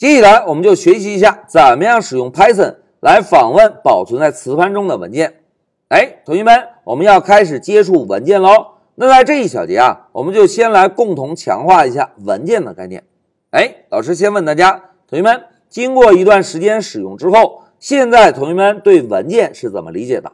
接下来我们就学习一下怎么样使用 Python 来访问保存在磁盘中的文件。哎，同学们，我们要开始接触文件喽。那在这一小节啊，我们就先来共同强化一下文件的概念。哎，老师先问大家，同学们，经过一段时间使用之后，现在同学们对文件是怎么理解的？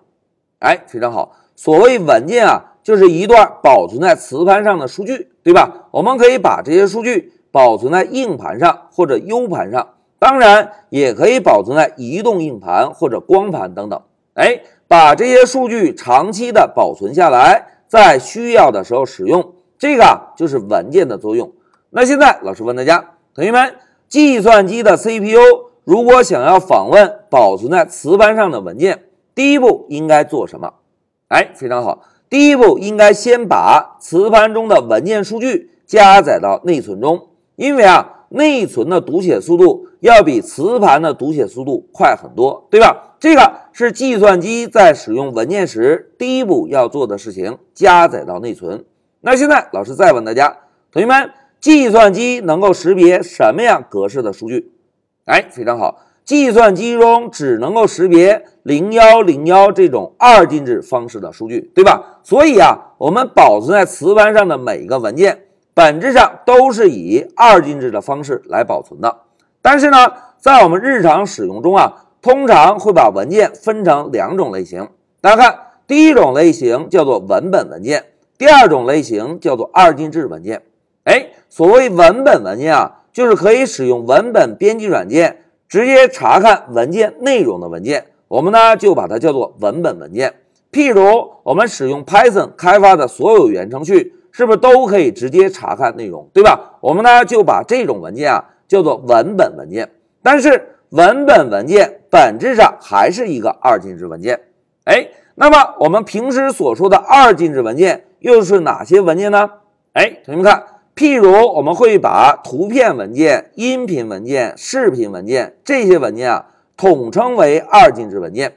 哎，非常好。所谓文件啊，就是一段保存在磁盘上的数据，对吧？我们可以把这些数据。保存在硬盘上或者 U 盘上，当然也可以保存在移动硬盘或者光盘等等。哎，把这些数据长期的保存下来，在需要的时候使用，这个就是文件的作用。那现在老师问大家，同学们，计算机的 CPU 如果想要访问保存在磁盘上的文件，第一步应该做什么？哎，非常好，第一步应该先把磁盘中的文件数据加载到内存中。因为啊，内存的读写速度要比磁盘的读写速度快很多，对吧？这个是计算机在使用文件时第一步要做的事情，加载到内存。那现在老师再问大家，同学们，计算机能够识别什么样格式的数据？哎，非常好，计算机中只能够识别零幺零幺这种二进制方式的数据，对吧？所以啊，我们保存在磁盘上的每一个文件。本质上都是以二进制的方式来保存的，但是呢，在我们日常使用中啊，通常会把文件分成两种类型。大家看，第一种类型叫做文本文件，第二种类型叫做二进制文件。哎，所谓文本文件啊，就是可以使用文本编辑软件直接查看文件内容的文件，我们呢就把它叫做文本文件。譬如我们使用 Python 开发的所有源程序。是不是都可以直接查看内容，对吧？我们呢就把这种文件啊叫做文本文件。但是文本文件本质上还是一个二进制文件。哎，那么我们平时所说的二进制文件又是哪些文件呢？哎，同学们看，譬如我们会把图片文件、音频文件、视频文件这些文件啊统称为二进制文件。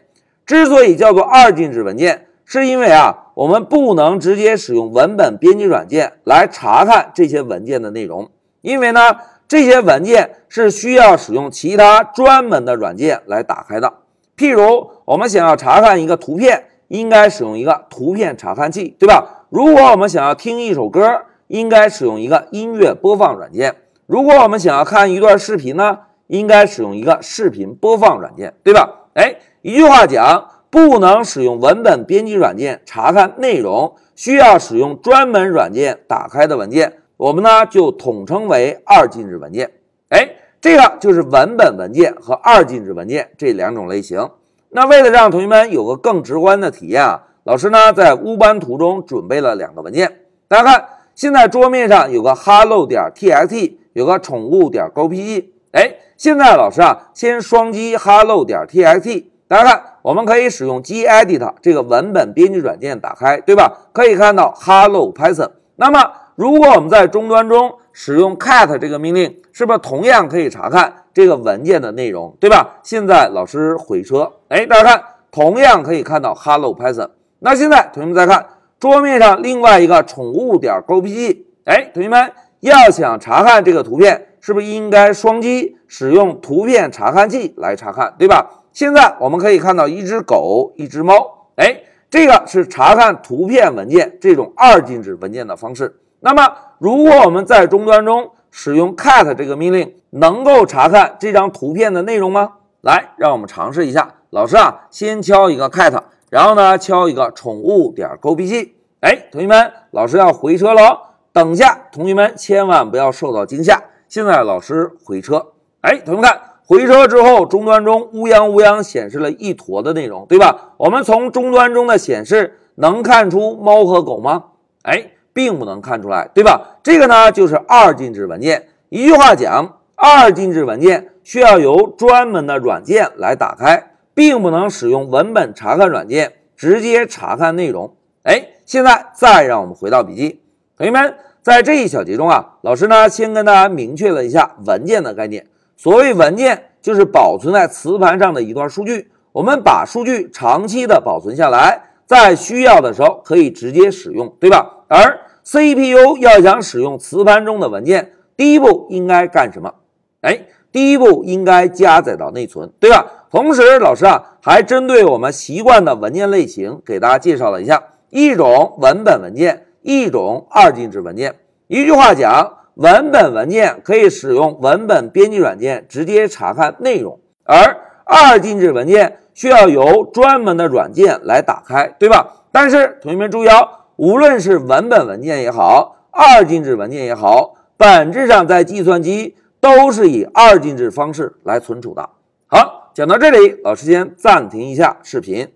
之所以叫做二进制文件，是因为啊。我们不能直接使用文本编辑软件来查看这些文件的内容，因为呢，这些文件是需要使用其他专门的软件来打开的。譬如，我们想要查看一个图片，应该使用一个图片查看器，对吧？如果我们想要听一首歌，应该使用一个音乐播放软件。如果我们想要看一段视频呢，应该使用一个视频播放软件，对吧？哎，一句话讲。不能使用文本编辑软件查看内容，需要使用专门软件打开的文件，我们呢就统称为二进制文件。哎，这个就是文本文件和二进制文件这两种类型。那为了让同学们有个更直观的体验啊，老师呢在乌班图中准备了两个文件。大家看，现在桌面上有个 hello 点 txt，有个宠物点 gpg。哎，现在老师啊先双击 hello 点 txt。大家看，我们可以使用 gedit 这个文本编辑软件打开，对吧？可以看到 Hello Python。那么，如果我们在终端中使用 cat 这个命令，是不是同样可以查看这个文件的内容，对吧？现在老师回车，哎，大家看，同样可以看到 Hello Python。那现在同学们再看桌面上另外一个宠物点 gpg，哎，同学们要想查看这个图片，是不是应该双击使用图片查看器来查看，对吧？现在我们可以看到一只狗，一只猫。哎，这个是查看图片文件这种二进制文件的方式。那么，如果我们在终端中使用 cat 这个命令，能够查看这张图片的内容吗？来，让我们尝试一下。老师啊，先敲一个 cat，然后呢，敲一个宠物点 gpg。哎，同学们，老师要回车了，等下，同学们千万不要受到惊吓。现在老师回车。哎，同学们看。回车之后，终端中乌泱乌泱显示了一坨的内容，对吧？我们从终端中的显示能看出猫和狗吗？哎，并不能看出来，对吧？这个呢就是二进制文件。一句话讲，二进制文件需要由专门的软件来打开，并不能使用文本查看软件直接查看内容。哎，现在再让我们回到笔记，同学们，在这一小节中啊，老师呢先跟大家明确了一下文件的概念。所谓文件，就是保存在磁盘上的一段数据。我们把数据长期的保存下来，在需要的时候可以直接使用，对吧？而 CPU 要想使用磁盘中的文件，第一步应该干什么？哎，第一步应该加载到内存，对吧？同时，老师啊还针对我们习惯的文件类型给大家介绍了一下：一种文本文件，一种二进制文件。一句话讲，文本文件可以使用文本编辑软件直接查看内容，而二进制文件需要由专门的软件来打开，对吧？但是同学们注意哦，无论是文本文件也好，二进制文件也好，本质上在计算机。都是以二进制方式来存储的。好，讲到这里，老师先暂停一下视频。